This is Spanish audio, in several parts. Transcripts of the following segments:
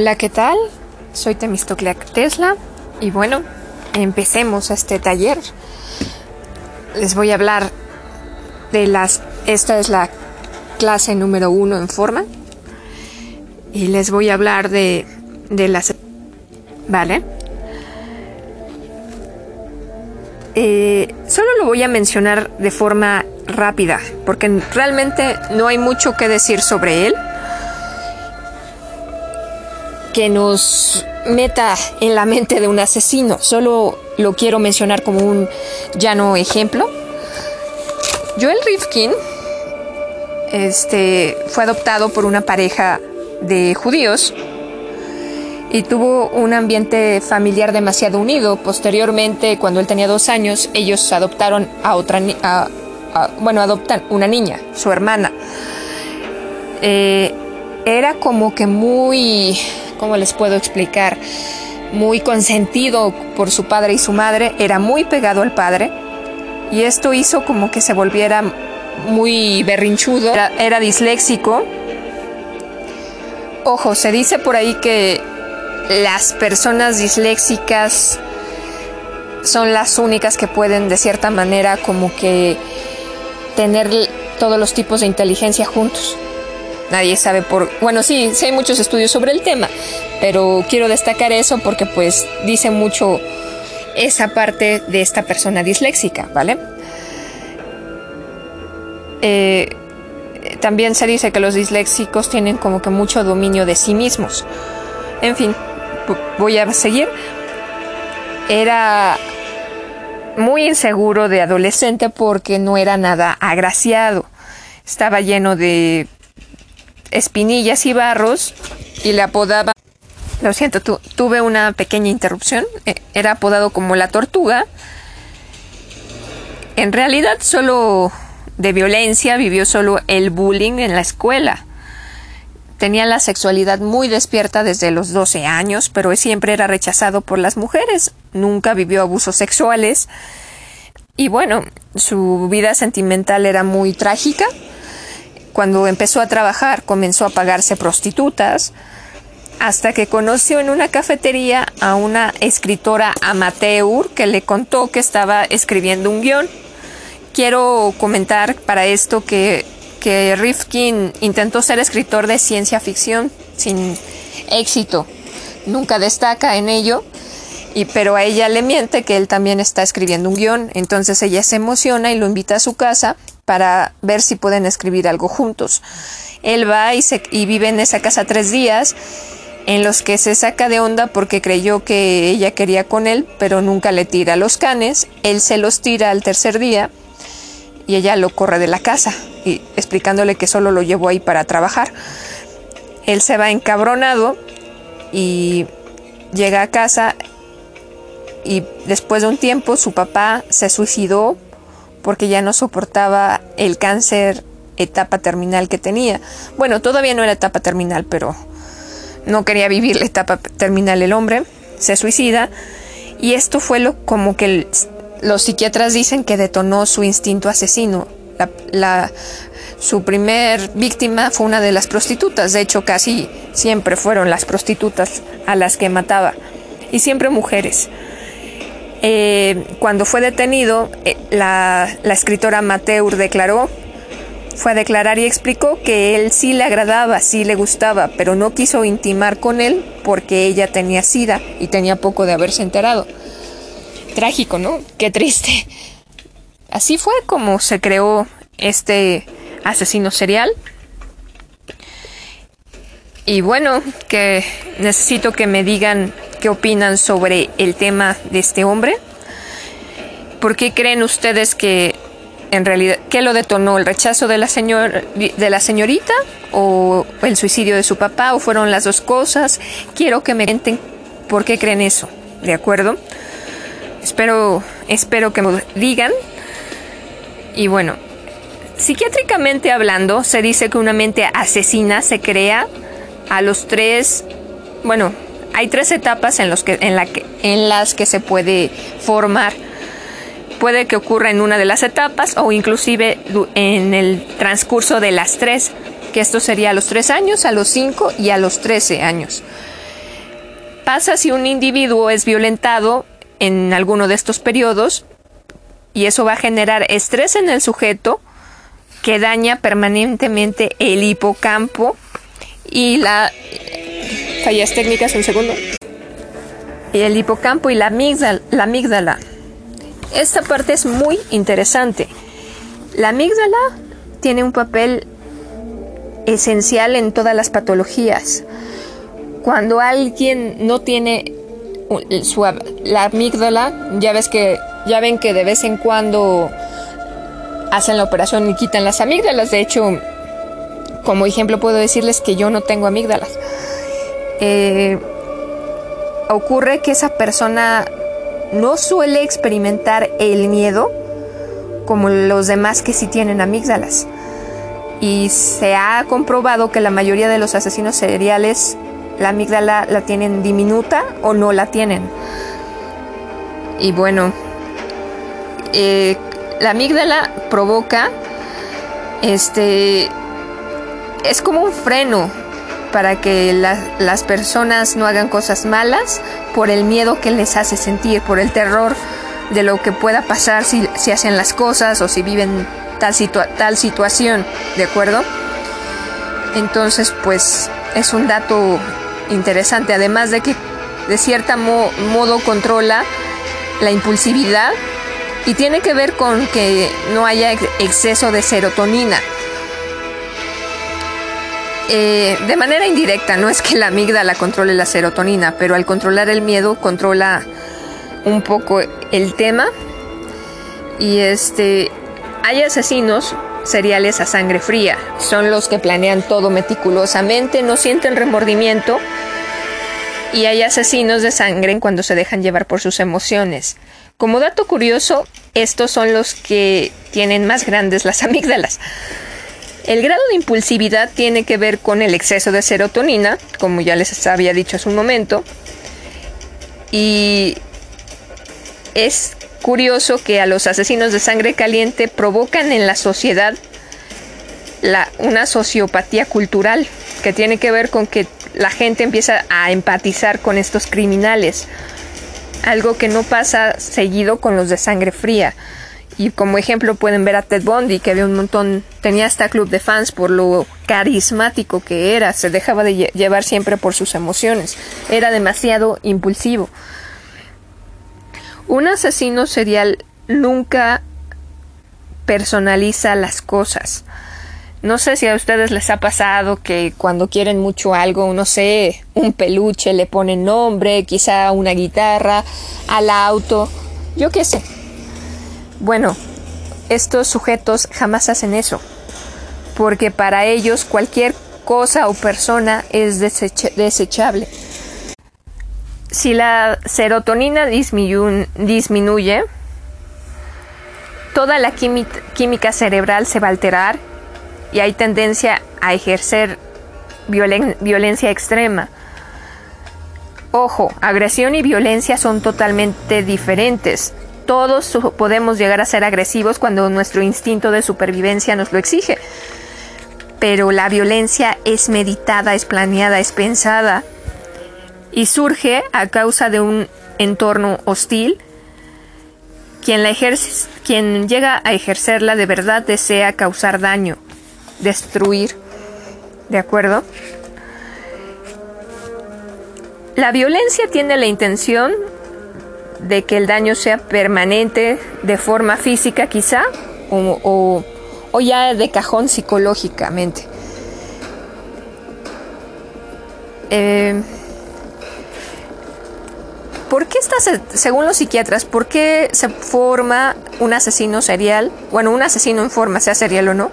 Hola, ¿qué tal? Soy Temistocleac Tesla y bueno, empecemos este taller. Les voy a hablar de las... Esta es la clase número uno en forma y les voy a hablar de, de las... ¿Vale? Eh, solo lo voy a mencionar de forma rápida porque realmente no hay mucho que decir sobre él que nos meta en la mente de un asesino. Solo lo quiero mencionar como un llano ejemplo. Joel Rifkin este, fue adoptado por una pareja de judíos y tuvo un ambiente familiar demasiado unido. Posteriormente, cuando él tenía dos años, ellos adoptaron a otra a, a, bueno, adoptan una niña, su hermana. Eh, era como que muy ¿cómo les puedo explicar? Muy consentido por su padre y su madre, era muy pegado al padre y esto hizo como que se volviera muy berrinchudo, era, disléxico. Ojo, se dice por ahí que las personas disléxicas son las únicas que pueden de cierta manera como que tener todos los tipos de inteligencia juntos. Nadie sabe por... Bueno, sí, sí hay muchos estudios sobre el tema, pero quiero destacar eso porque pues dice mucho esa parte de esta persona disléxica, ¿vale? Eh, también se dice que los disléxicos tienen como que mucho dominio de sí mismos. En fin, voy a seguir. Era muy inseguro de adolescente porque no era nada agraciado. Estaba lleno de espinillas y barros y le apodaba... Lo siento, tuve una pequeña interrupción. E, era apodado como la tortuga. En realidad solo de violencia vivió solo el bullying en la escuela. Tenía la sexualidad muy despierta desde los 12 años, pero siempre era rechazado por las mujeres. Nunca vivió abusos sexuales. Y bueno, su vida sentimental era muy trágica. Cuando empezó a trabajar comenzó a pagarse prostitutas hasta que conoció en una cafetería a una escritora amateur que le contó que estaba escribiendo un guion. Quiero comentar para esto que que Rifkin intentó ser escritor de ciencia ficción sin éxito. Nunca destaca en ello, y, pero a ella le miente que él también está escribiendo un guion. Entonces ella se emociona y lo invita a su casa para ver si pueden escribir algo juntos. Él va y, se, vive en esa casa tres días en los que se saca de onda porque creyó que ella quería con él, pero nunca le tira los canes. Él se los tira al tercer día y ella lo corre de la casa, y explicándole que solo lo llevó ahí para trabajar. Él se va encabronado y llega a casa y después de un tiempo su papá se suicidó porque ya no soportaba el cáncer etapa terminal que tenía. Bueno, todavía no era etapa terminal, pero no quería vivir la etapa terminal el hombre, se suicida y esto fue lo como que los psiquiatras dicen que detonó su instinto asesino. Su primer víctima fue una de las prostitutas, de hecho casi siempre fueron las prostitutas a las que mataba, y siempre mujeres. Eh, cuando fue detenido, eh, la, la escritora Mateur declaró, fue a declarar y explicó que él sí le agradaba, sí le gustaba, pero no quiso intimar con él porque ella tenía sida y tenía poco de haberse enterado trágico, ¿no? Qué triste. Así fue como se creó este asesino serial. Y bueno, que necesito que me digan qué opinan sobre el tema de este hombre. ¿Por qué creen ustedes que en realidad qué lo detonó? ¿El rechazo de la señor, de la señorita o el suicidio de su papá o fueron las dos cosas? Quiero que me cuenten por qué creen eso, ¿de acuerdo? Espero, espero que me digan. Y bueno, psiquiátricamente hablando, se dice que una mente asesina se crea a los tres, bueno, hay tres etapas en, los que, en, la que, en las que se puede formar. Puede que ocurra en una de las etapas o inclusive en el transcurso de las tres, que esto sería a los tres años, a los cinco y a los trece años. Pasa si un individuo es violentado en alguno de estos periodos y eso va a generar estrés en el sujeto que daña permanentemente el hipocampo y la fallas técnicas un segundo y el hipocampo y la amígdala, la amígdala. Esta parte es muy interesante. La amígdala tiene un papel esencial en todas las patologías. Cuando alguien no tiene la amígdala, ya ves que ya ven que de vez en cuando hacen la operación y quitan las amígdalas. De hecho, como ejemplo puedo decirles que yo no tengo amígdalas. Eh, ocurre que esa persona no suele experimentar el miedo como los demás que sí tienen amígdalas. Y se ha comprobado que la mayoría de los asesinos seriales la amígdala la tienen diminuta o no la tienen. Y bueno, eh, la amígdala provoca, este, es como un freno para que las personas no hagan cosas malas por el miedo que les hace sentir, por el terror de lo que pueda pasar si, si hacen las cosas o si viven tal, tal situación, ¿de acuerdo? Entonces, pues es un dato interesante, además de que de cierta modo controla la impulsividad y tiene que ver con que no haya exceso de serotonina. Eh, de manera indirecta, no es que la amígdala controle la serotonina, pero al controlar el miedo controla un poco el tema. Y este, hay asesinos seriales a sangre fría, son los que planean todo meticulosamente, no sienten remordimiento. Y hay asesinos de sangre cuando se dejan llevar por sus emociones. Como dato curioso, estos son los que tienen más grandes las amígdalas. El grado de impulsividad tiene que ver con el exceso de serotonina, como ya les había dicho hace un momento. Y es curioso que a los asesinos de sangre caliente provocan en la sociedad una sociopatía cultural, que tiene que ver con que la gente empieza a empatizar con estos criminales. Algo que no pasa seguido con los de sangre fría. Y como ejemplo pueden ver a Ted Bundy, que había un montón, tenía hasta club de fans por lo carismático que era, se dejaba de llevar siempre por sus emociones, era demasiado impulsivo. Un asesino serial nunca personaliza las cosas. No sé si a ustedes les ha pasado que cuando quieren mucho algo, no sé, un peluche le ponen nombre, quizá una guitarra, al auto, yo qué sé bueno, estos sujetos jamás hacen eso, porque para ellos cualquier cosa o persona es desechable. Si la serotonina disminuye, toda la química cerebral se va a alterar y hay tendencia a ejercer violencia extrema. Ojo, agresión y violencia son totalmente diferentes todos podemos llegar a ser agresivos cuando nuestro instinto de supervivencia nos lo exige. Pero la violencia es meditada, es planeada, es pensada y surge a causa de un entorno hostil. Quien, la ejerce, quien llega a ejercerla de verdad desea causar daño, destruir. ¿De acuerdo? La violencia tiene la intención de que el daño sea permanente de forma física quizá o, ya de cajón psicológicamente. Eh, ¿Por qué estás, según los psiquiatras, por qué se forma un asesino serial? Bueno, un asesino en forma, sea serial o no,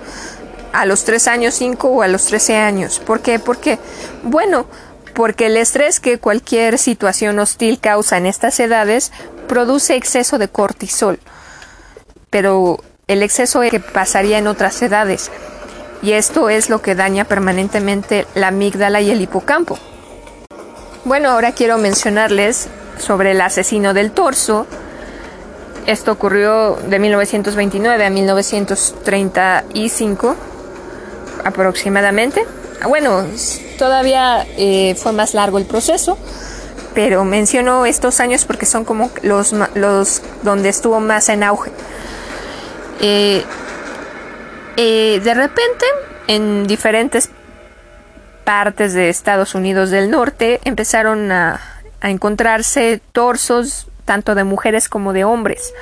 a los 3 años, 5 o a los 13 años. ¿Por qué? Porque, bueno, porque el estrés que cualquier situación hostil causa en estas edades produce exceso de cortisol, pero el exceso que pasaría en otras edades, y esto es lo que daña permanentemente la amígdala y el hipocampo. Bueno, ahora quiero mencionarles sobre el asesino del torso. Esto ocurrió de 1929 a 1935 aproximadamente. Bueno, todavía eh, fue más largo el proceso, pero menciono estos años porque son como los, los donde estuvo más en auge. Eh, eh, de repente, en diferentes partes de Estados Unidos del Norte empezaron a encontrarse torsos tanto de mujeres como de hombres.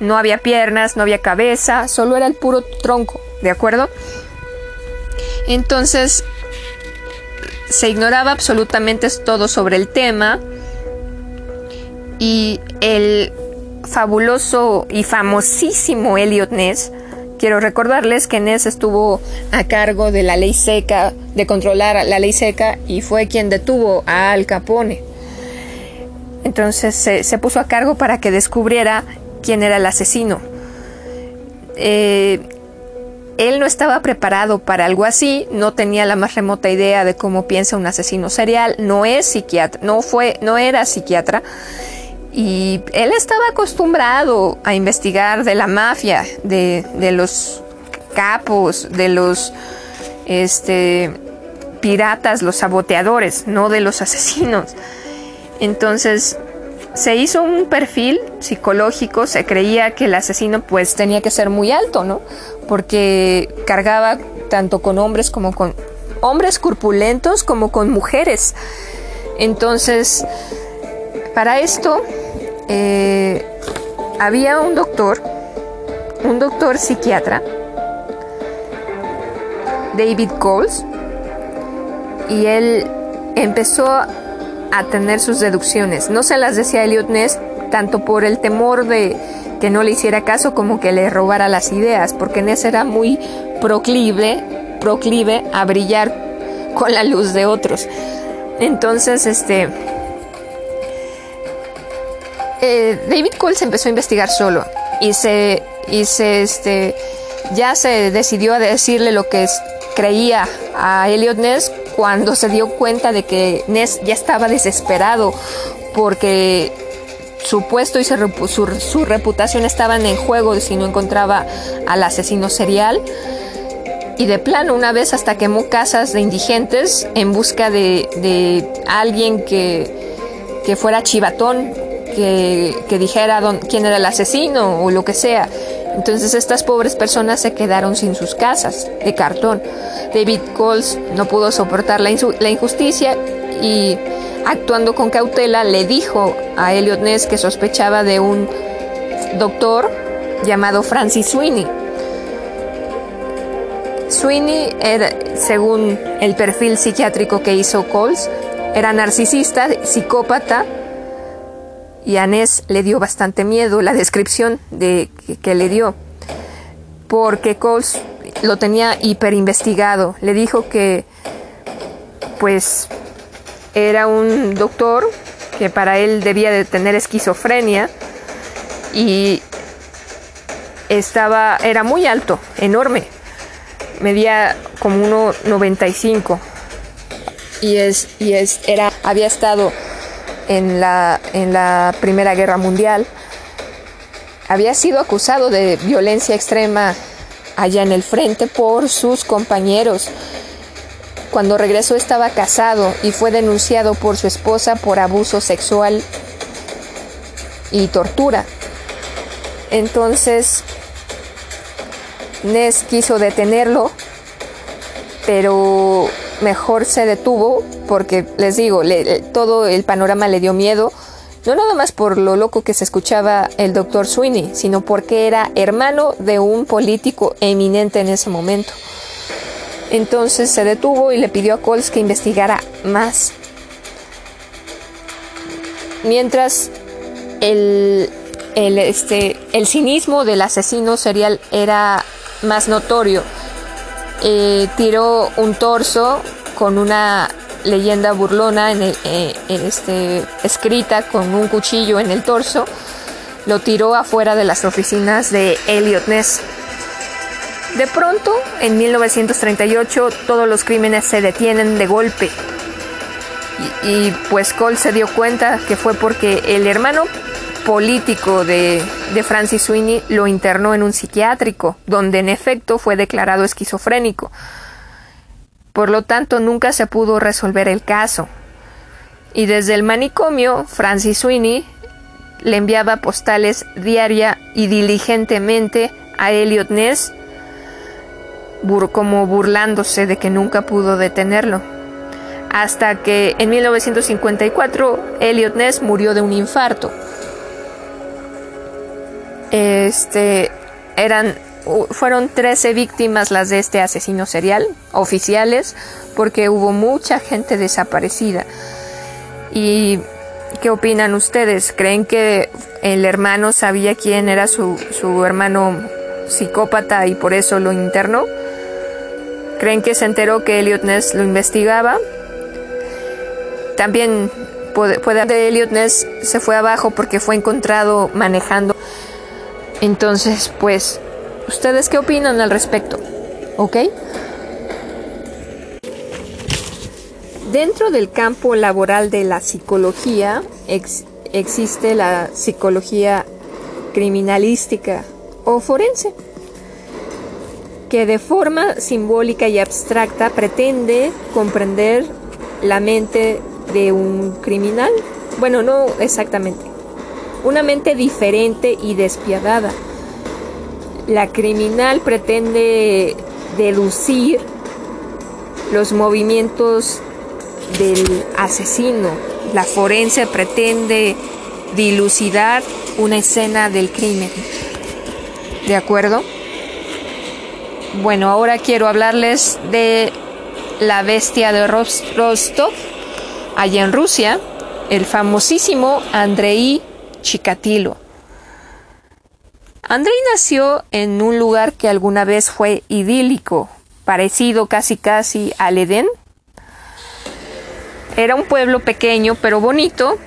No había piernas, no había cabeza, solo era el puro tronco, ¿de acuerdo? Entonces, se ignoraba absolutamente todo sobre el tema y el fabuloso y famosísimo Elliot Ness, quiero recordarles que Ness estuvo a cargo de la ley seca, de controlar la ley seca y fue quien detuvo a Al Capone. Entonces se, se puso a cargo para que descubriera quién era el asesino. eh, él no estaba preparado para algo así, no tenía la más remota idea de cómo piensa un asesino serial, no es psiquiatra, no fue, no era psiquiatra. Y él estaba acostumbrado a investigar de la mafia, de, de los capos, de los este, piratas, los saboteadores, no de los asesinos. Entonces se hizo un perfil psicológico, se creía que el asesino pues tenía que ser muy alto, ¿no? Porque cargaba tanto con hombres como con hombres corpulentos como con mujeres. Entonces, para esto eh, había un doctor, un doctor psiquiatra, David Coles, y él empezó a tener sus deducciones. No se las decía Elliot Ness tanto por el temor de que no le hiciera caso como que le robara las ideas, porque Ness era muy proclive, proclive a brillar con la luz de otros. Entonces, este eh, David Cole se empezó a investigar solo y se y se este ya se decidió a decirle lo que creía a Elliot Ness cuando se dio cuenta de que Ness ya estaba desesperado porque su puesto y su, reputación estaban en juego si no encontraba al asesino serial. Y de plano, una vez hasta quemó casas de indigentes en busca de, alguien que, que, fuera chivatón, que, dijera quién era el asesino o lo que sea. Entonces estas pobres personas se quedaron sin sus casas de cartón. David Coles no pudo soportar la, injusticia y actuando con cautela le dijo a Elliot Ness que sospechaba de un doctor llamado Francis Sweeney. Sweeney era, según el perfil psiquiátrico que hizo Coles, era narcisista, psicópata, y a Ness le dio bastante miedo la descripción de que, le dio, porque Coles lo tenía hiperinvestigado. Le dijo que, pues, era un doctor que para él debía de tener esquizofrenia y estaba, era muy alto, enorme, medía como 1,95 y es, y es, era, había estado en la, en la Primera Guerra Mundial. Había sido acusado de violencia extrema allá en el frente por sus compañeros. Cuando regresó estaba casado y fue denunciado por su esposa por abuso sexual y tortura. Entonces, Ness quiso detenerlo, pero mejor se detuvo porque les digo, todo el panorama le dio miedo, no nada más por lo loco que se escuchaba el doctor Sweeney, sino porque era hermano de un político eminente en ese momento. Entonces se detuvo y le pidió a Coles que investigara más. Mientras el, el, este, el cinismo del asesino serial era más notorio, eh, tiró un torso con una leyenda burlona en eh, este, escrita con un cuchillo en el torso, lo tiró afuera de las oficinas de Elliot Ness. De pronto, en 1938, todos los crímenes se detienen de golpe. Y pues Cole se dio cuenta que fue porque el hermano político de, Francis Sweeney lo internó en un psiquiátrico, donde en efecto fue declarado esquizofrénico. Por lo tanto, nunca se pudo resolver el caso. Y desde el manicomio, Francis Sweeney le enviaba postales diaria y diligentemente a Elliot Ness, como burlándose de que nunca pudo detenerlo. Hasta que en 1954 Elliot Ness murió de un infarto. Este, eran, fueron 13 víctimas las de este asesino serial, oficiales, porque hubo mucha gente desaparecida. ¿Y qué opinan ustedes? ¿Creen que el hermano sabía quién era su, su hermano psicópata y por eso lo internó? ¿Creen que se enteró que Elliot Ness lo investigaba? También puede, puede que Elliot Ness se fue abajo porque fue encontrado manejando entonces, pues ¿Ustedes qué opinan al respecto? ¿Ok? Dentro del campo laboral de la psicología existe la psicología criminalística o forense, que de forma simbólica y abstracta pretende comprender la mente de un criminal. Bueno, no exactamente. Una mente diferente y despiadada. La criminal pretende deducir los movimientos del asesino. La forense pretende dilucidar una escena del crimen. ¿De acuerdo? Bueno, ahora quiero hablarles de la bestia de Rostov, allá en Rusia, el famosísimo Andrei Chikatilo. Andrei nació en un lugar que alguna vez fue idílico, parecido casi casi al Edén. Era un pueblo pequeño pero bonito,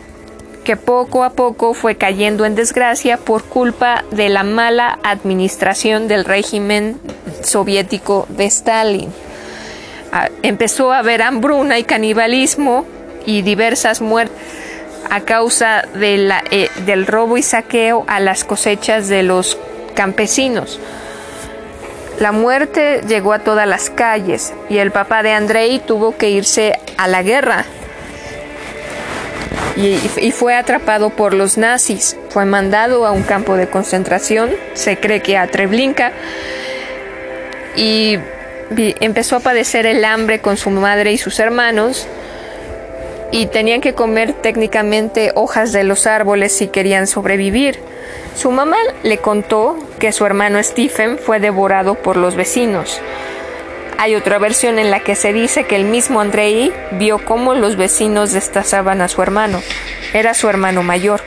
que poco a poco fue cayendo en desgracia por culpa de la mala administración del régimen soviético de Stalin. Ah, empezó a haber hambruna y canibalismo y diversas muertes a causa eh, del robo y saqueo a las cosechas de los campesinos. La muerte llegó a todas las calles y el papá de Andrei tuvo que irse a la guerra y, fue atrapado por los nazis. Fue mandado a un campo de concentración, se cree que a Treblinka, y empezó a padecer el hambre con su madre y sus hermanos y tenían que comer técnicamente hojas de los árboles si querían sobrevivir. Su mamá le contó que su hermano Stephen fue devorado por los vecinos. Hay otra versión en la que se dice que el mismo Andrei vio cómo los vecinos destazaban a su hermano. Era su hermano mayor.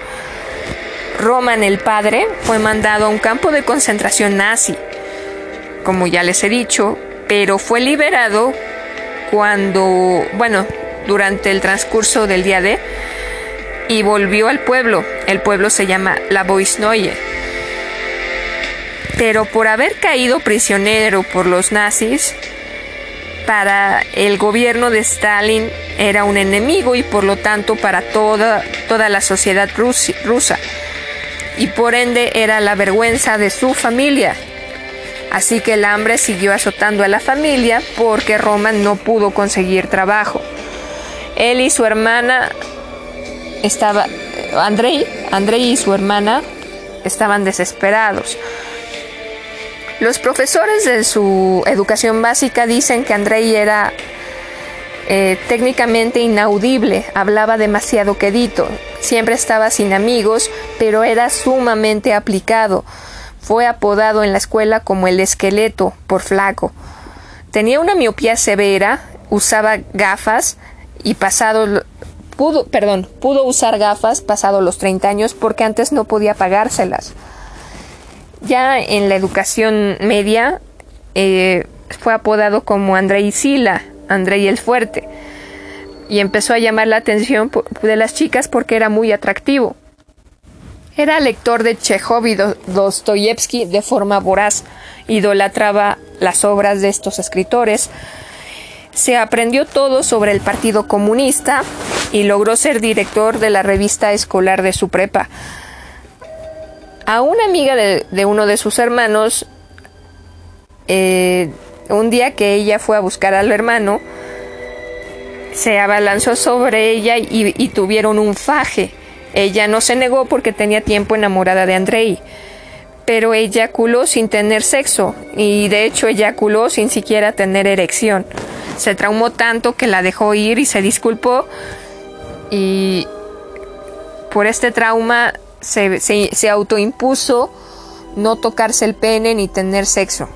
Roman el padre fue mandado a un campo de concentración nazi, como ya les he dicho, pero fue liberado cuando, bueno, durante el transcurso del día D y volvió al pueblo. El pueblo se llama La Boisnoye. Pero por haber caído prisionero por los nazis, para el gobierno de Stalin era un enemigo y por lo tanto para toda, toda la sociedad rusa. Y por ende era la vergüenza de su familia. Así que el hambre siguió azotando a la familia porque Roman no pudo conseguir trabajo. Él y su hermana estaba Andrei, Andrei y su hermana estaban desesperados. Los profesores de su educación básica dicen que Andrei era eh, técnicamente inaudible, hablaba demasiado quedito, siempre estaba sin amigos, pero era sumamente aplicado. Fue apodado en la escuela como el esqueleto por flaco. Tenía una miopía severa, usaba gafas y pasado pudo, perdón, pudo usar gafas pasado los 30 años porque antes no podía pagárselas. Ya en la educación media eh, fue apodado como Andrei Sila, Andrei el Fuerte, y empezó a llamar la atención de las chicas porque era muy atractivo. Era lector de Chekhov y Dostoyevsky de forma voraz, idolatraba las obras de estos escritores, se aprendió todo sobre el Partido Comunista y logró ser director de la revista escolar de su prepa. A una amiga de, uno de sus hermanos, eh, un día que ella fue a buscar al hermano, se abalanzó sobre ella y, y, tuvieron un faje. Ella no se negó porque tenía tiempo enamorada de Andrei, pero eyaculó sin tener sexo y de hecho eyaculó sin siquiera tener erección. Se traumó tanto que la dejó ir y se disculpó y por este trauma se, autoimpuso no tocarse el pene ni tener sexo,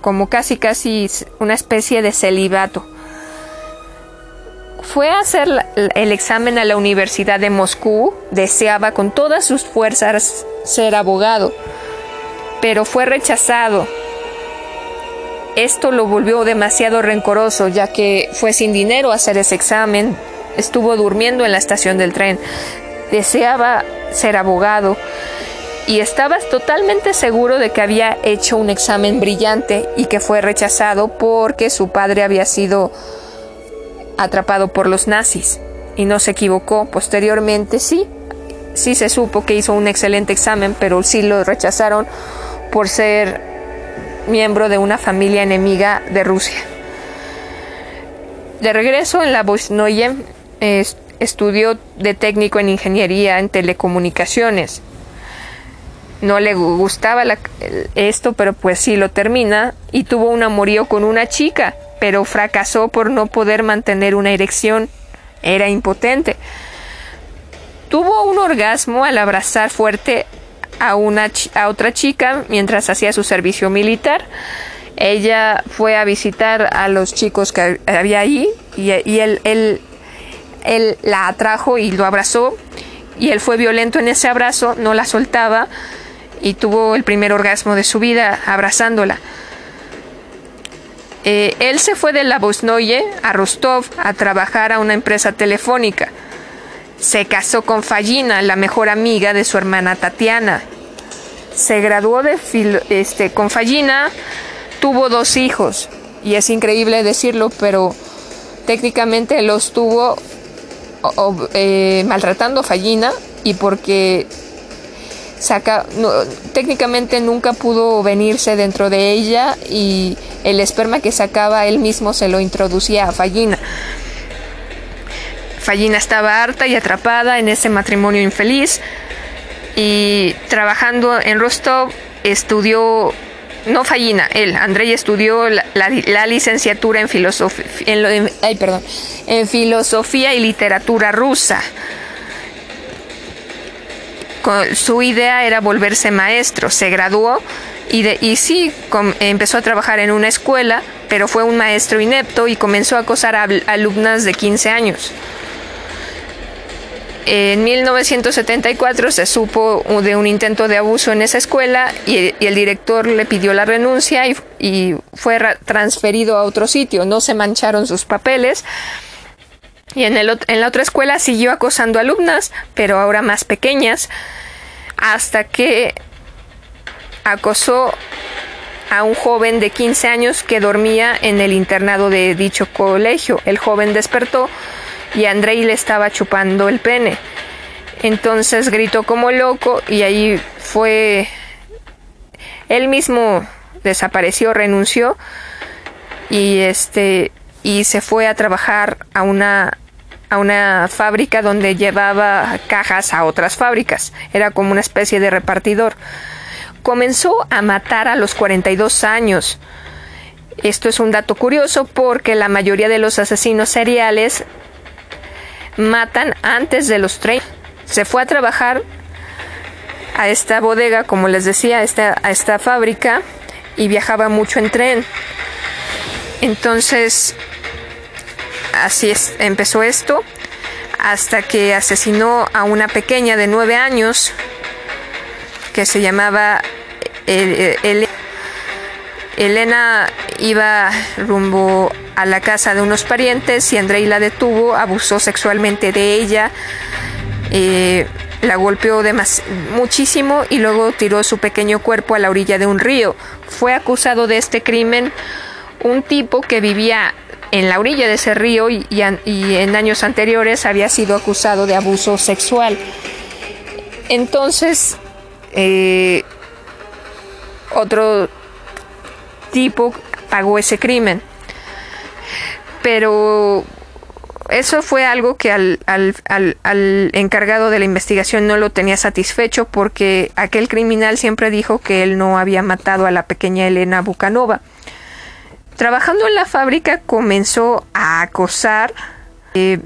como casi casi una especie de celibato. Fue a hacer el examen a la Universidad de Moscú, deseaba con todas sus fuerzas ser abogado, pero fue rechazado. Esto lo volvió demasiado rencoroso, ya que fue sin dinero hacer ese examen, estuvo durmiendo en la estación del tren, deseaba ser abogado y estaba totalmente seguro de que había hecho un examen brillante y que fue rechazado porque su padre había sido atrapado por los nazis. Y no se equivocó. Posteriormente sí, sí se supo que hizo un excelente examen, pero sí lo rechazaron por ser miembro de una familia enemiga de Rusia. De regreso en la Bosnoye, estudió de técnico en ingeniería en telecomunicaciones. No le gustaba esto, pero pues sí lo termina y tuvo un amorío con una chica, pero fracasó por no poder mantener una erección. Era impotente. Tuvo un orgasmo al abrazar fuerte a, una, a otra chica mientras hacía su servicio militar. Ella fue a visitar a los chicos que había ahí y, él, él, él la atrajo y lo abrazó y él fue violento en ese abrazo, no la soltaba y tuvo el primer orgasmo de su vida abrazándola. Eh, él se fue de la Bosnoye a Rostov a trabajar a una empresa telefónica. Se casó con Fallina, la mejor amiga de su hermana Tatiana. Se graduó de este, con Fallina, tuvo dos hijos. Y es increíble decirlo, pero técnicamente los tuvo eh, maltratando a Fallina y porque saca, técnicamente nunca pudo venirse dentro de ella y el esperma que sacaba él mismo se lo introducía a Fallina. Fallina estaba harta y atrapada en ese matrimonio infeliz y trabajando en Rostov estudió no Fallina, él, Andrei estudió la, licenciatura en filosofía, perdón, en filosofía y literatura rusa su idea era volverse maestro. Se graduó y, de, y sí, empezó a trabajar en una escuela, pero fue un maestro inepto y comenzó a acosar a alumnas de 15 años. En 1974 se supo de un intento de abuso en esa escuela y, el director le pidió la renuncia y, fue transferido a otro sitio. No se mancharon sus papeles. Y en, el, en la otra escuela siguió acosando alumnas, pero ahora más pequeñas, hasta que acosó a un joven de 15 años que dormía en el internado de dicho colegio. El joven despertó y Andrei le estaba chupando el pene. Entonces gritó como loco y ahí fue... Él mismo desapareció, renunció y este y se fue a trabajar a una a una fábrica donde llevaba cajas a otras fábricas. Era como una especie de repartidor. Comenzó a matar a los 42 años. Esto es un dato curioso porque la mayoría de los asesinos seriales matan antes de los 30. Se fue a trabajar a esta bodega, como les decía, a esta, esta fábrica y viajaba mucho en tren. Entonces, así empezó esto hasta que asesinó a una pequeña de nueve años que se llamaba Elena iba rumbo a la casa de unos parientes y Andrei la detuvo, abusó sexualmente de ella, eh, la golpeó muchísimo y luego tiró su pequeño cuerpo a la orilla de un río. Fue acusado de este crimen un tipo que vivía en la orilla de ese río y, en años anteriores había sido acusado de abuso sexual. Entonces, eh, otro tipo pagó ese crimen. Pero eso fue algo que al, al, encargado de la investigación no lo tenía satisfecho porque aquel criminal siempre dijo que él no había matado a la pequeña Elena Bucanova. Trabajando en la fábrica comenzó a acosar eh,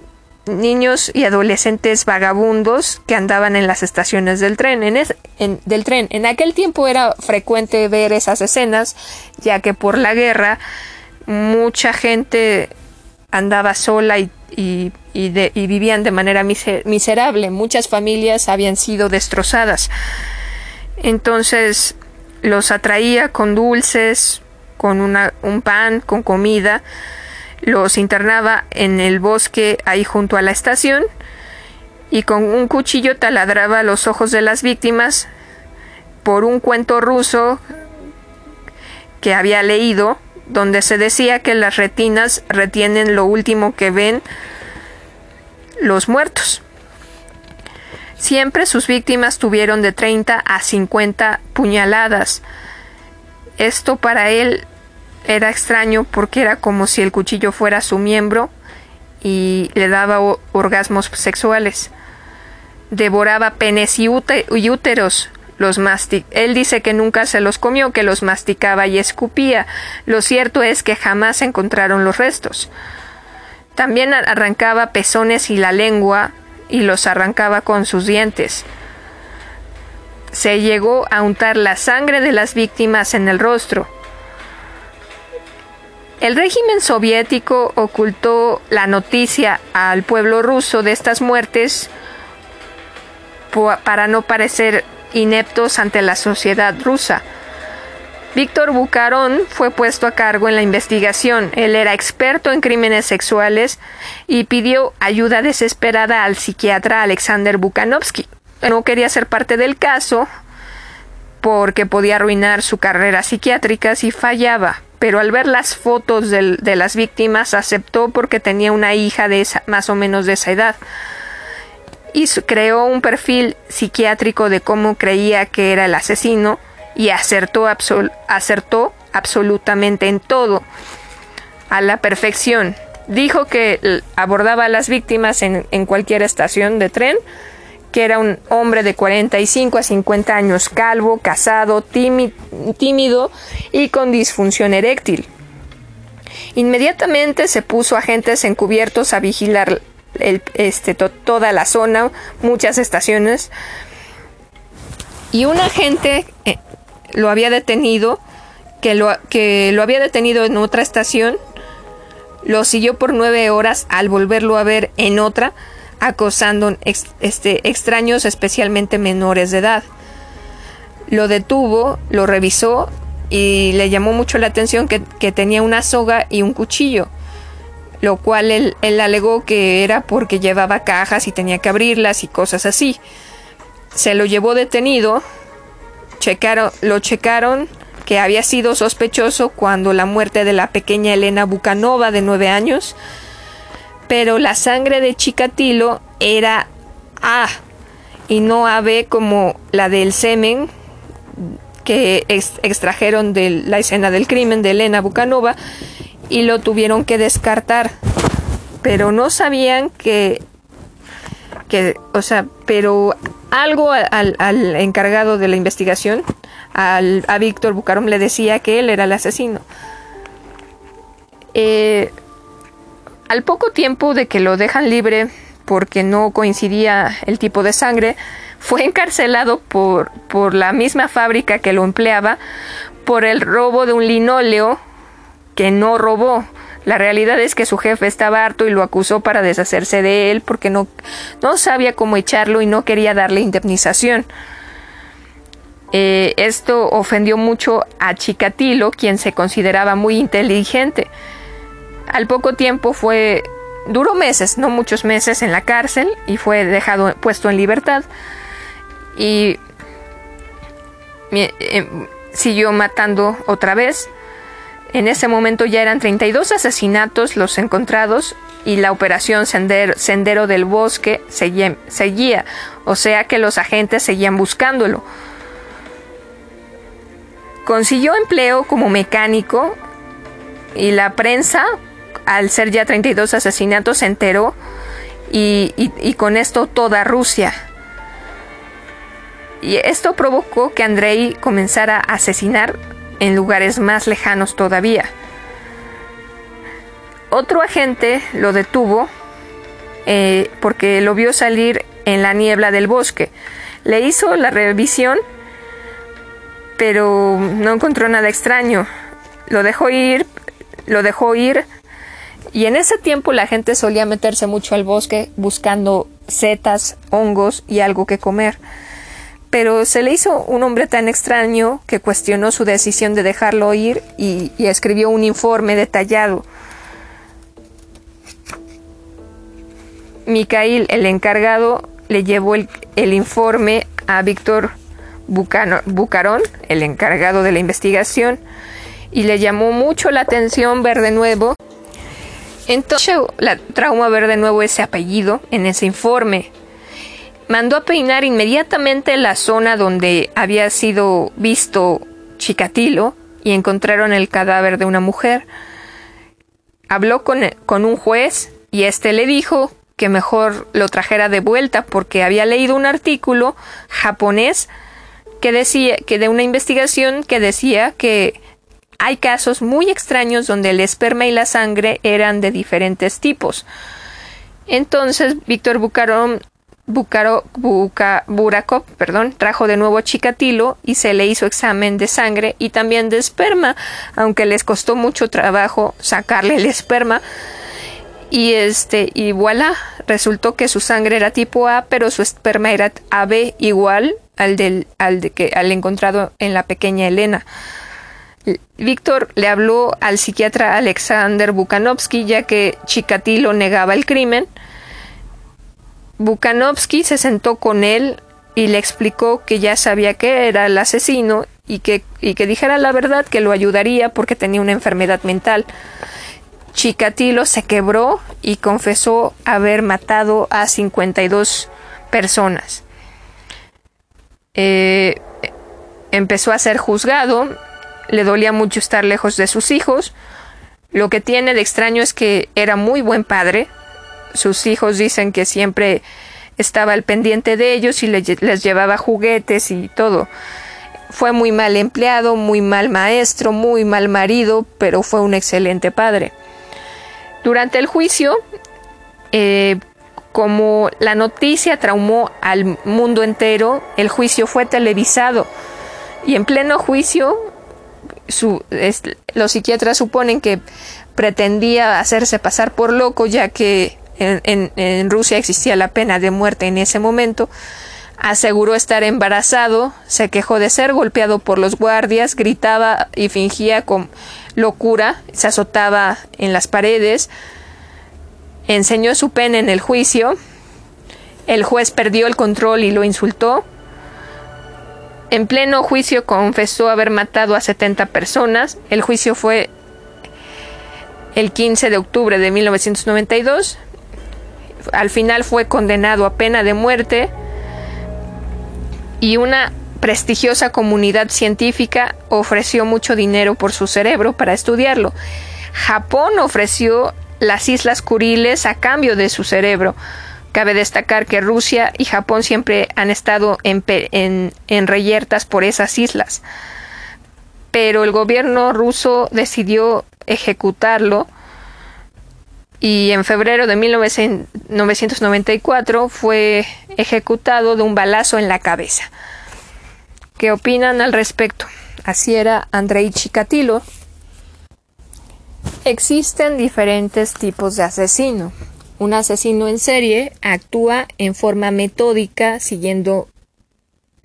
niños y adolescentes vagabundos que andaban en las estaciones del tren. En, del tren. en aquel tiempo era frecuente ver esas escenas, ya que por la guerra mucha gente andaba sola y, vivían de manera miserable. Muchas familias habían sido destrozadas. Entonces los atraía con dulces, con un pan, con comida, los internaba en el bosque ahí junto a la estación y con un cuchillo taladraba los ojos de las víctimas por un cuento ruso que había leído, donde se decía que las retinas retienen lo último que ven los muertos. Siempre sus víctimas tuvieron de 30 a 50 puñaladas. Esto para él era extraño porque era como si el cuchillo fuera su miembro y le daba orgasmos sexuales. Devoraba penes y, úteros. Los Él dice que nunca se los comió, que los masticaba y escupía. Lo cierto es que jamás encontraron los restos. También arrancaba pezones y la lengua y los arrancaba con sus dientes. Se llegó a untar la sangre de las víctimas en el rostro. El régimen soviético ocultó la noticia al pueblo ruso de estas muertes para no parecer ineptos ante la sociedad rusa. Víctor Bucarón fue puesto a cargo en la investigación. Él era experto en crímenes sexuales y pidió ayuda desesperada al psiquiatra Alexander Bukanovsky. No quería ser parte del caso porque podía arruinar su carrera psiquiátrica si fallaba, pero al ver las fotos de, las víctimas aceptó porque tenía una hija de más o menos de esa edad y creó un perfil psiquiátrico de cómo creía que era el asesino y acertó, absolutamente en todo, a la perfección. Dijo que abordaba a las víctimas en cualquier estación de tren, que era un hombre de 45 a 50 años, calvo, casado, tímido y con disfunción eréctil. Inmediatamente se puso agentes encubiertos a vigilar este, toda la zona, muchas estaciones. Y un agente eh, lo había detenido, que lo, que lo había detenido en otra estación, lo siguió por nueve horas al volverlo a ver en otra, acosando este, extraños, especialmente menores de edad. Lo detuvo, lo revisó y le llamó mucho la atención que, que tenía una soga y un cuchillo lo cual él, alegó que era porque llevaba cajas y tenía que abrirlas y cosas así. Se lo llevó detenido, checaron, lo checaron que había sido sospechoso cuando la muerte de la pequeña Elena Bucanova de nueve años, pero la sangre de Chikatilo era A y no AB como la del semen que extrajeron de la escena del crimen de Elena Bucanova y lo tuvieron que descartar. Pero no sabían que, que o sea, pero algo al, encargado de la investigación, al, a Víctor Bucarom, le decía que él era el asesino. Eh, al poco tiempo de que lo dejan libre porque no coincidía el tipo de sangre, fue encarcelado por, por la misma fábrica que lo empleaba por el robo de un linóleo que no robó. La realidad es que su jefe estaba harto y lo acusó para deshacerse de él porque no, no sabía cómo echarlo y no quería darle indemnización. Eh, esto ofendió mucho a Chikatilo, quien se consideraba muy inteligente. Al poco tiempo fue, duró meses, no muchos meses en la cárcel y fue dejado puesto en libertad y eh, siguió matando otra vez en ese momento ya eran 32 asesinatos los encontrados y la operación Sendero, del Bosque seguía, seguía, o sea que los agentes seguían buscándolo. Consiguió empleo como mecánico y la prensa, al ser ya 32 asesinatos, se enteró y, con esto toda Rusia. Y esto provocó que Andrei comenzara a asesinar en lugares más lejanos todavía. Otro agente lo detuvo eh, porque lo vio salir en la niebla del bosque. Le hizo la revisión, pero no encontró nada extraño. Lo dejó ir, lo dejó ir, y en ese tiempo la gente solía meterse mucho al bosque buscando setas, hongos y algo que comer pero se le hizo un hombre tan extraño que cuestionó su decisión de dejarlo ir y, escribió un informe detallado. Mikhail, el encargado, le llevó el, informe a Víctor Bucarón, el encargado de la investigación, y le llamó mucho la atención ver de nuevo. Entonces, la trauma ver de nuevo ese apellido en ese informe. Mandó a peinar inmediatamente la zona donde había sido visto Chikatilo y encontraron el cadáver de una mujer. Habló con, con un juez y este le dijo que mejor lo trajera de vuelta porque había leído un artículo japonés que decía que de una investigación que decía que hay casos muy extraños donde el esperma y la sangre eran de diferentes tipos. Entonces, Víctor Bucarón Bucaro, Burakov perdón, trajo de nuevo Chikatilo y se le hizo examen de sangre y también de esperma, aunque les costó mucho trabajo sacarle el esperma. Y este, y voilà, resultó que su sangre era tipo A, pero su esperma era AB igual al del, al que, al encontrado en la pequeña Elena. Víctor le habló al psiquiatra Alexander Bukanovsky ya que Chikatilo negaba el crimen. Bukanovsky se sentó con él y le explicó que ya sabía que era el asesino y que, y que dijera la verdad que lo ayudaría porque tenía una enfermedad mental. Chikatilo se quebró y confesó haber matado a 52 personas. Eh, empezó a ser juzgado, le dolía mucho estar lejos de sus hijos. Lo que tiene de extraño es que era muy buen padre. Sus hijos dicen que siempre estaba al pendiente de ellos y les llevaba juguetes y todo. Fue muy mal empleado, muy mal maestro, muy mal marido, pero fue un excelente padre. Durante el juicio, eh, como la noticia traumó al mundo entero, el juicio fue televisado y en pleno juicio los psiquiatras suponen que pretendía hacerse pasar por loco ya que en, Rusia existía la pena de muerte en ese momento. Aseguró estar embarazado, se quejó de ser golpeado por los guardias, gritaba y fingía con locura, se azotaba en las paredes, enseñó su pena en el juicio, el juez perdió el control y lo insultó, en pleno juicio confesó haber matado a 70 personas, el juicio fue el 15 de octubre de 1992, al final fue condenado a pena de muerte y una prestigiosa comunidad científica ofreció mucho dinero por su cerebro para estudiarlo. Japón ofreció las Islas Kuriles a cambio de su cerebro. Cabe destacar que Rusia y Japón siempre han estado en, en, reyertas por esas islas. Pero el gobierno ruso decidió ejecutarlo y en febrero de 1994 fue ejecutado de un balazo en la cabeza. ¿Qué opinan al respecto? Así era Andrei Chikatilo. Existen diferentes tipos de asesino. Un asesino en serie actúa en forma metódica siguiendo,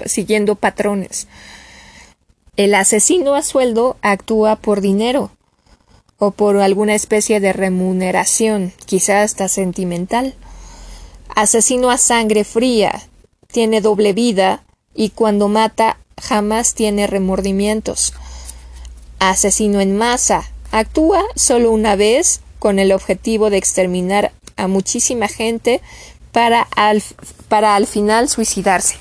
siguiendo patrones. El asesino a sueldo actúa por dinero o por alguna especie de remuneración, quizá hasta sentimental. Asesino a sangre fría, tiene doble vida y cuando mata jamás tiene remordimientos. Asesino en masa, actúa solo una vez con el objetivo de exterminar a muchísima gente para al, para al final suicidarse.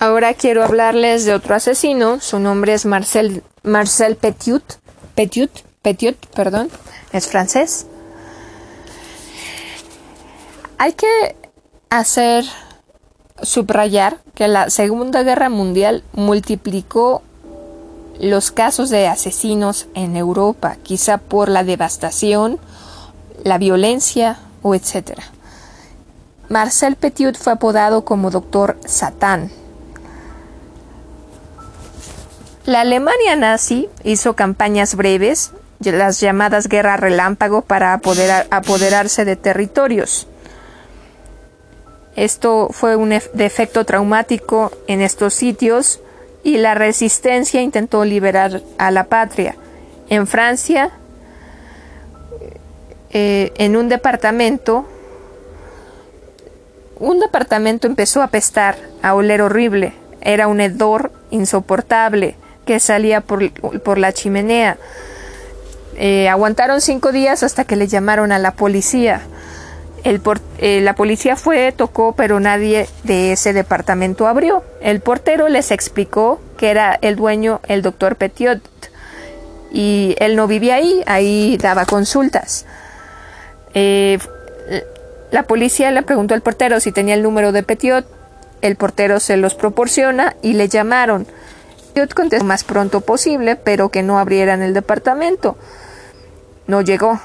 Ahora quiero hablarles de otro asesino, su nombre es Marcel, Marcel Petiot, Petiot, Petiot, perdón, es francés. Hay que hacer subrayar que la Segunda Guerra Mundial multiplicó los casos de asesinos en Europa, quizá por la devastación, la violencia o etc. Marcel Petiot fue apodado como Doctor Satán La Alemania nazi hizo campañas breves, las llamadas guerra relámpago, para apoderarse de territorios. Esto fue un defecto traumático en estos sitios y la resistencia intentó liberar a la patria. En Francia, eh, en un departamento, un departamento empezó a apestar, a oler horrible. era un hedor insoportable que salía por, la chimenea. Eh, aguantaron cinco días hasta que le llamaron a la policía. El eh, la policía fue, tocó, pero nadie de ese departamento abrió. El portero les explicó que era el dueño, el doctor Petiot, y él no vivía ahí, ahí daba consultas. Eh, la policía le preguntó al portero si tenía el número de Petiot, el portero se los proporciona y le llamaron. Petiot contestó más pronto posible, pero que no abrieran el departamento. No llegó.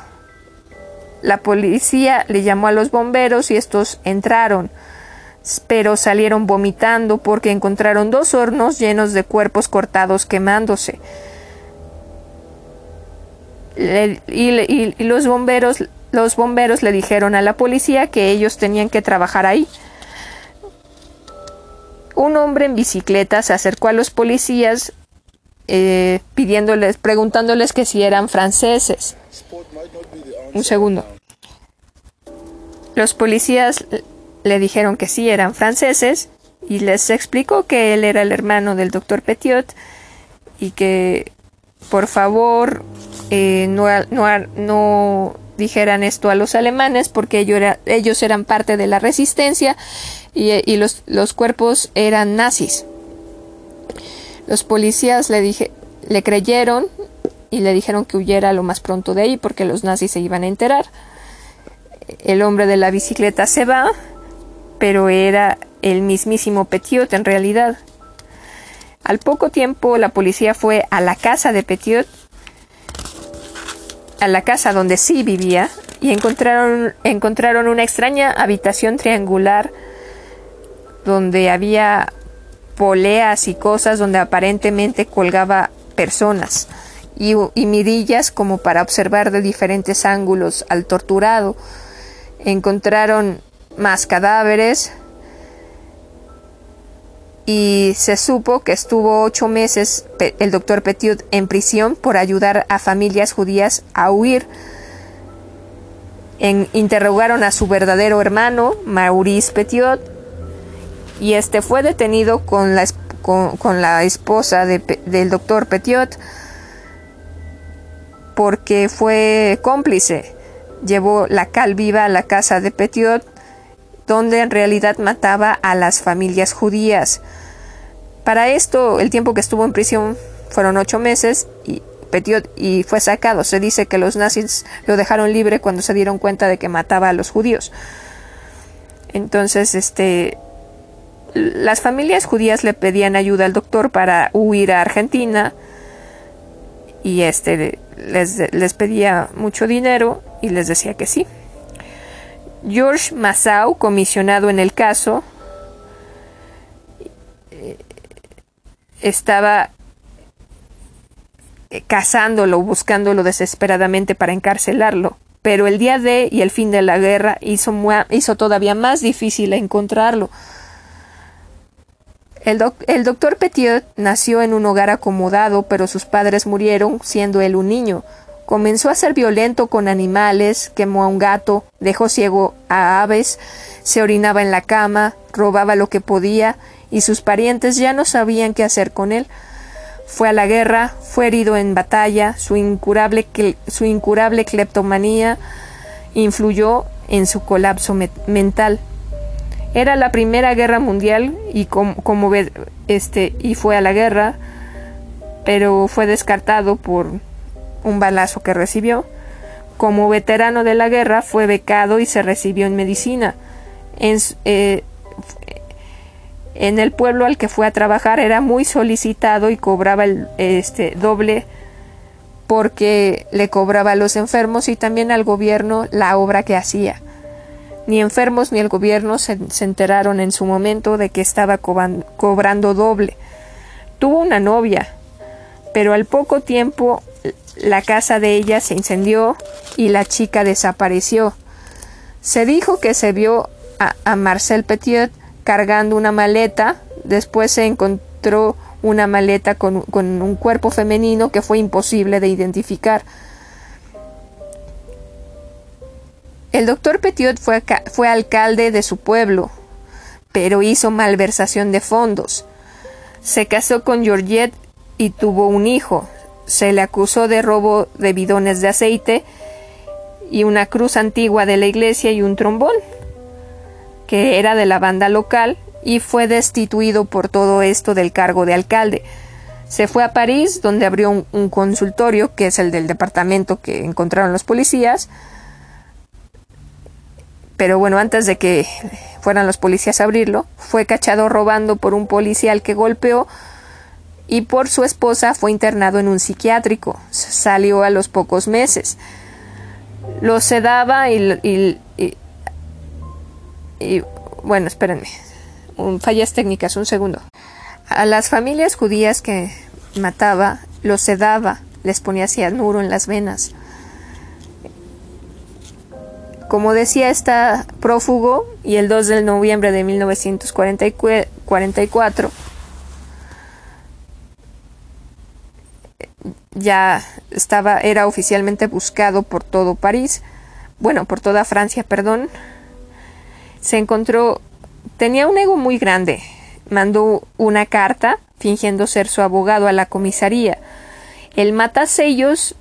La policía le llamó a los bomberos y estos entraron, pero salieron vomitando porque encontraron dos hornos llenos de cuerpos cortados quemándose. y, los bomberos los bomberos le dijeron a la policía que ellos tenían que trabajar ahí. Un hombre en bicicleta se acercó a los policías eh, pidiéndoles, preguntándoles que si eran franceses. Un segundo. Los policías le dijeron que sí eran franceses y les explicó que él era el hermano del doctor Petiot y que por favor eh, no, no, dijeran esto a los alemanes porque ellos, eran parte de la resistencia y, los, los, cuerpos eran nazis. Los policías le, dije, le creyeron y le dijeron que huyera lo más pronto de ahí porque los nazis se iban a enterar. El hombre de la bicicleta se va, pero era el mismísimo Petiot en realidad. Al poco tiempo la policía fue a la casa de Petiot, a la casa donde sí vivía, y encontraron, encontraron una extraña habitación triangular donde había poleas y cosas donde aparentemente colgaba personas y, mirillas como para observar de diferentes ángulos al torturado. Encontraron más cadáveres y se supo que estuvo ocho meses el doctor Petiot en prisión por ayudar a familias judías a huir. interrogaron a su verdadero hermano, Maurice Petiot, y este fue detenido con la, con, la esposa del doctor Petiot porque fue cómplice. Llevó la cal viva a la casa de Petiot, donde en realidad mataba a las familias judías. Para esto, el tiempo que estuvo en prisión fueron ocho meses y Petiot y fue sacado. Se dice que los nazis lo dejaron libre cuando se dieron cuenta de que mataba a los judíos. Entonces, este, las familias judías le pedían ayuda al doctor para huir a Argentina y este les, pedía mucho dinero y les decía que sí. George Massau, comisionado en el caso, estaba cazándolo, buscándolo desesperadamente para encarcelarlo. Pero el día de y el fin de la guerra hizo, todavía más difícil encontrarlo. El, doctor Petiot nació en un hogar acomodado, pero sus padres murieron siendo él un niño. Comenzó a ser violento con animales, quemó a un gato, dejó ciego a aves, se orinaba en la cama, robaba lo que podía, y sus parientes ya no sabían qué hacer con él. Fue a la guerra, fue herido en batalla, su incurable, su incurable cleptomanía influyó en su colapso mental. Era la primera guerra mundial y como, este y fue a la guerra, pero fue descartado por un balazo que recibió. Como veterano de la guerra fue becado y se recibió en medicina. En, eh, en el pueblo al que fue a trabajar era muy solicitado y cobraba el este doble porque le cobraba a los enfermos y también al gobierno la obra que hacía. Ni enfermos ni el gobierno se, enteraron en su momento de que estaba cobrando doble. Tuvo una novia, pero al poco tiempo la casa de ella se incendió y la chica desapareció. Se dijo que se vio a, Marcel Petiot cargando una maleta, después se encontró una maleta con, con un cuerpo femenino que fue imposible de identificar. El doctor Petiot fue, fue alcalde de su pueblo, pero hizo malversación de fondos. Se casó con Georgette y tuvo un hijo. Se le acusó de robo de bidones de aceite y una cruz antigua de la iglesia y un trombón, que era de la banda local, y fue destituido por todo esto del cargo de alcalde. Se fue a París, donde abrió un, consultorio, que es el del departamento que encontraron los policías, pero bueno, antes de que fueran los policías a abrirlo, fue cachado robando por un policía que golpeó y por su esposa fue internado en un psiquiátrico. Salió a los pocos meses. Lo sedaba y, bueno, espérenme. Un, fallas técnicas, un segundo. A las familias judías que mataba, los sedaba, les ponía cianuro en las venas. Como decía, está prófugo y el 2 de noviembre de 1944 ya estaba era oficialmente buscado por todo París, bueno, por toda Francia, perdón. Se encontró tenía un ego muy grande. Mandó una carta fingiendo ser su abogado a la comisaría. El matasellos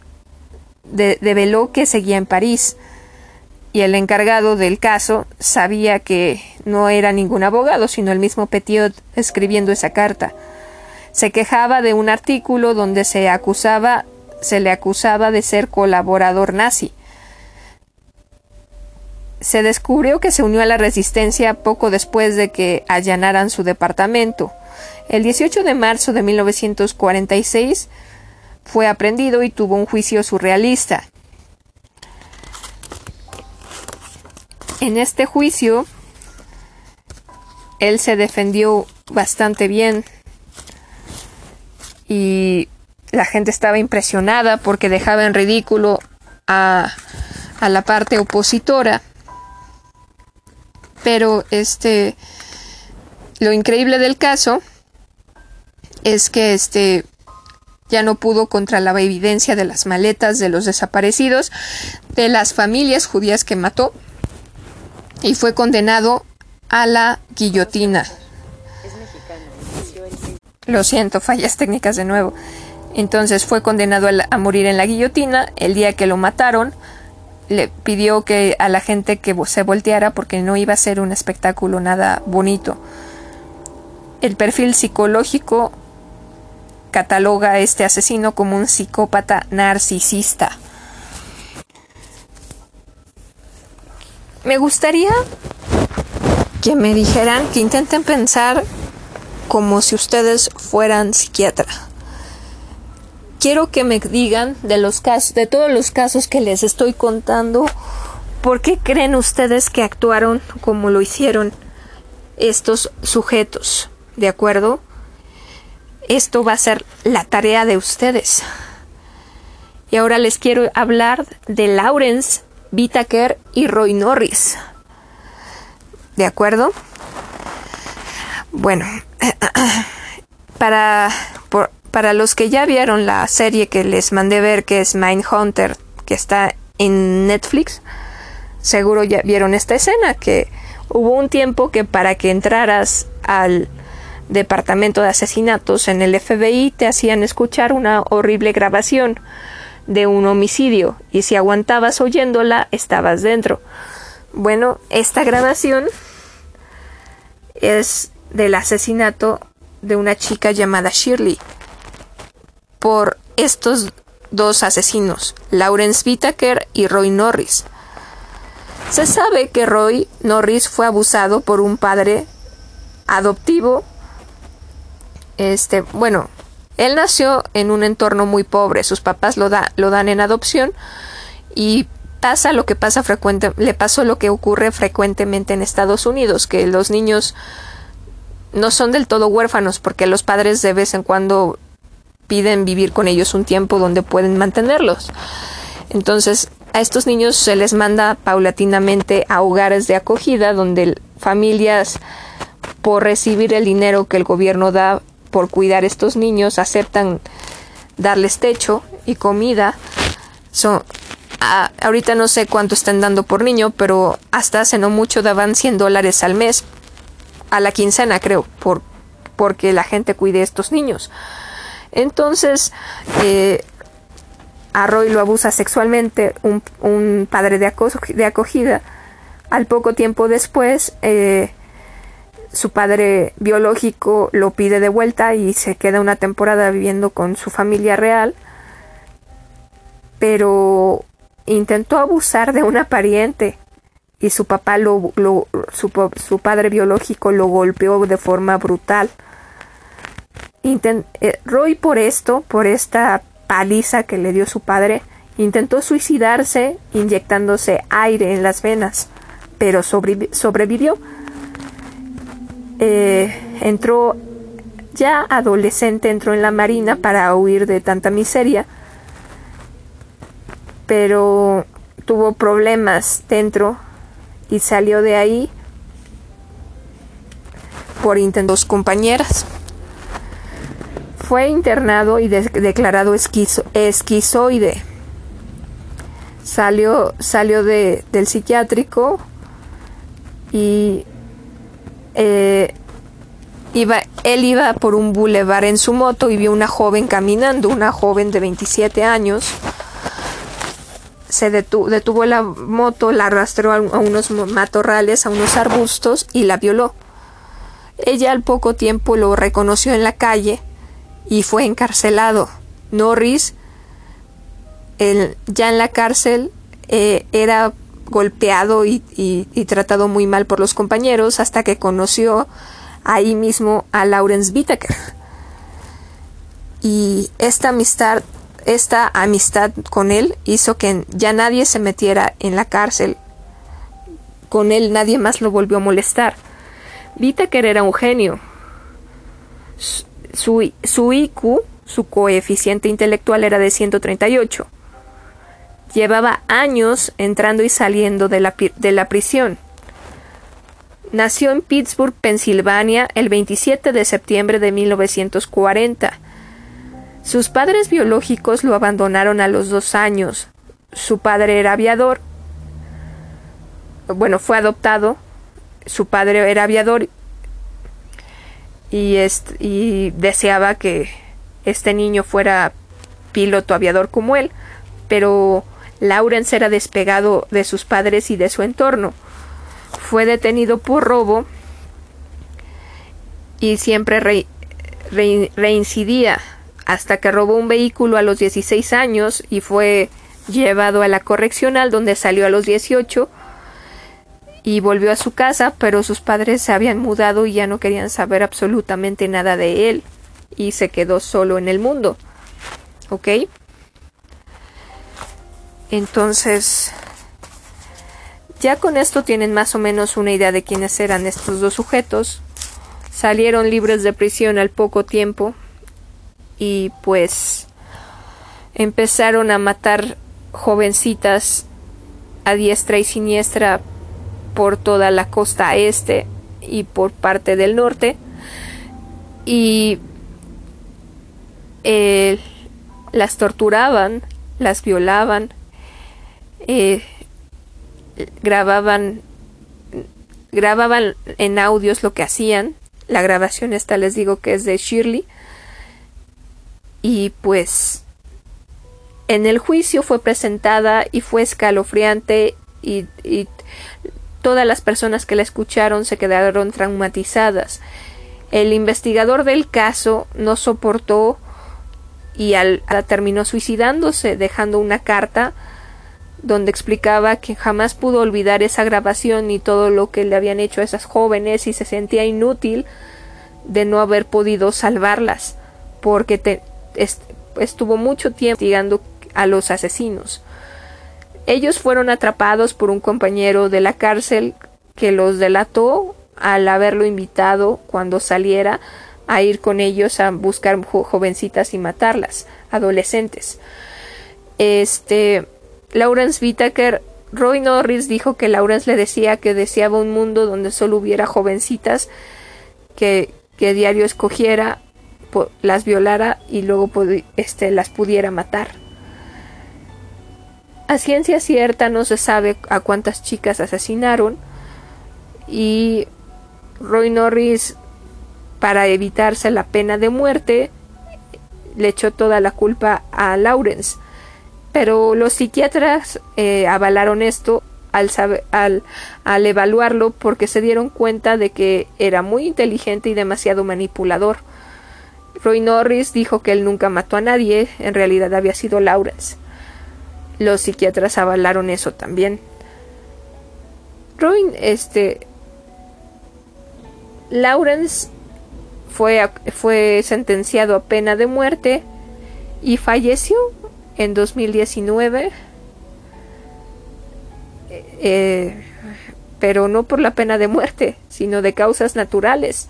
de, develó que seguía en París y el encargado del caso sabía que no era ningún abogado, sino el mismo Petiot escribiendo esa carta. Se quejaba de un artículo donde se acusaba, se le acusaba de ser colaborador nazi. Se descubrió que se unió a la resistencia poco después de que allanaran su departamento. El 18 de marzo de 1946 fue aprendido y tuvo un juicio surrealista. En este juicio, él se defendió bastante bien y la gente estaba impresionada porque dejaba en ridículo a, a la parte opositora. Pero este lo increíble del caso es que este ya no pudo contra la evidencia de las maletas de los desaparecidos, de las familias judías que mató y fue condenado a la guillotina. Lo siento, fallas técnicas de nuevo. Entonces fue condenado a, a, morir en la guillotina. El día que lo mataron, le pidió que a la gente que se volteara porque no iba a ser un espectáculo nada bonito. El perfil psicológico cataloga a este asesino como un psicópata narcisista. me gustaría que me dijeran, que intenten pensar como si ustedes fueran psiquiatra. Quiero que me digan de los casos, de todos los casos que les estoy contando, ¿por qué creen ustedes que actuaron como lo hicieron estos sujetos? ¿De acuerdo? Esto va a ser la tarea de ustedes. Y ahora les quiero hablar de Lawrence Whitaker y Roy Norris. ¿De acuerdo? Bueno, para, para los que ya vieron la serie que les mandé ver, que es Mindhunter, que está en Netflix, seguro ya vieron esta escena, que hubo un tiempo que para que entraras al departamento de asesinatos en el FBI te hacían escuchar una horrible grabación de un homicidio y si aguantabas oyéndola estabas dentro. Bueno, esta grabación es del asesinato de una chica llamada Shirley por estos dos asesinos, Lawrence Whitaker y Roy Norris. Se sabe que Roy Norris fue abusado por un padre adoptivo. Este, bueno, él nació en un entorno muy pobre, sus papás lo, da, lo dan en adopción y pasa lo que pasa frecuente, le pasó lo que ocurre frecuentemente en Estados Unidos, que los niños no son del todo huérfanos porque los padres de vez en cuando piden vivir con ellos un tiempo donde pueden mantenerlos. Entonces, a estos niños se les manda paulatinamente a hogares de acogida donde familias por recibir el dinero que el gobierno da por cuidar estos niños aceptan darles techo y comida. Son, a, ahorita no sé cuánto están dando por niño, pero hasta hace no mucho daban 100 dólares al mes, a la quincena creo, por, porque la gente cuide a estos niños. Entonces, eh, a Roy lo abusa sexualmente un, padre de, de, acogida. Al poco tiempo después, eh, su padre biológico lo pide de vuelta y se queda una temporada viviendo con su familia real. Pero intentó abusar de una pariente y su papá lo, su, padre biológico lo golpeó de forma brutal. Eh, Roy por esto, por esta paliza que le dio su padre, intentó suicidarse inyectándose aire en las venas, pero sobrevivió. Eh, entró ya adolescente, entró en la marina para huir de tanta miseria, pero tuvo problemas dentro y salió de ahí por intentos compañeras. Fue internado y declarado esquizoide. Salió, salió de, del psiquiátrico y eh, iba, él iba por un bulevar en su moto y vio una joven caminando, una joven de 27 años se detuvo la moto, la arrastró a, unos matorrales, a unos arbustos y la violó. Ella al poco tiempo lo reconoció en la calle y fue encarcelado. Norris, ya en la cárcel, eh, era golpeado y, tratado muy mal por los compañeros hasta que conoció ahí mismo a Lawrence Whittaker. Y esta amistad esta amistad con él hizo que ya nadie se metiera en la cárcel. Con él nadie más lo volvió a molestar. Whittaker era un genio. Su, su IQ, su coeficiente intelectual era de 138. Llevaba años entrando y saliendo de la, de la prisión. Nació en Pittsburgh, Pensilvania, el 27 de septiembre de 1940 sus padres biológicos lo abandonaron a los dos años. Su padre era aviador. Bueno, fue adoptado. Su padre era aviador y, y deseaba que este niño fuera piloto aviador como él, pero Lawrence era despegado de sus padres y de su entorno. Fue detenido por robo y siempre reincidía hasta que robó un vehículo a los 16 años y fue llevado a la correccional donde salió a los 18 y volvió a su casa, pero sus padres se habían mudado y ya no querían saber absolutamente nada de él y se quedó solo en el mundo. ¿Ok? Entonces, ya con esto tienen más o menos una idea de quiénes eran estos dos sujetos. Salieron libres de prisión al poco tiempo y pues empezaron a matar jovencitas a diestra y siniestra por toda la costa este y por parte del norte y eh, las torturaban, las violaban, eh, grababan grababan en audios lo que hacían. La grabación esta les digo que es de Shirley y pues en el juicio fue presentada y fue escalofriante y, todas las personas que la escucharon se quedaron traumatizadas. El investigador del caso no soportó y al, terminó suicidándose, dejando una carta donde explicaba que jamás pudo olvidar esa grabación y todo lo que le habían hecho a esas jóvenes y se sentía inútil de no haber podido salvarlas porque te, estuvo mucho tiempo investigando a los asesinos. Ellos fueron atrapados por un compañero de la cárcel que los delató al haberlo invitado cuando saliera a ir con ellos a buscar jovencitas y matarlas, adolescentes. Este Lawrence Whittaker Roy Norris dijo que Lawrence le decía que deseaba un mundo donde solo hubiera jovencitas que, que diario escogiera las violara y luego este, las pudiera matar. A ciencia cierta no se sabe a cuántas chicas asesinaron y Roy Norris para evitarse la pena de muerte, le echó toda la culpa a Lawrence. Pero los psiquiatras eh, avalaron esto al, al, al evaluarlo porque se dieron cuenta de que era muy inteligente y demasiado manipulador. Roy Norris dijo que él nunca mató a nadie, en realidad había sido Lawrence. Los psiquiatras avalaron eso también. Este. Lawrence fue, fue sentenciado a pena de muerte y falleció en 2019. Eh, pero no por la pena de muerte, sino de causas naturales,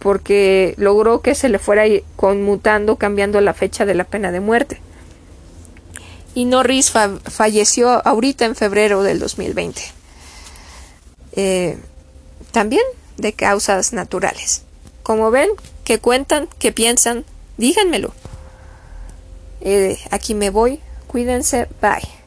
porque logró que se le fuera conmutando, cambiando la fecha de la pena de muerte. Y Norris falleció ahorita en febrero del 2020. Eh, también de causas naturales. Como ven, que cuentan, que piensan, díganmelo. Eh, aquí me voy. Cuídense. Bye.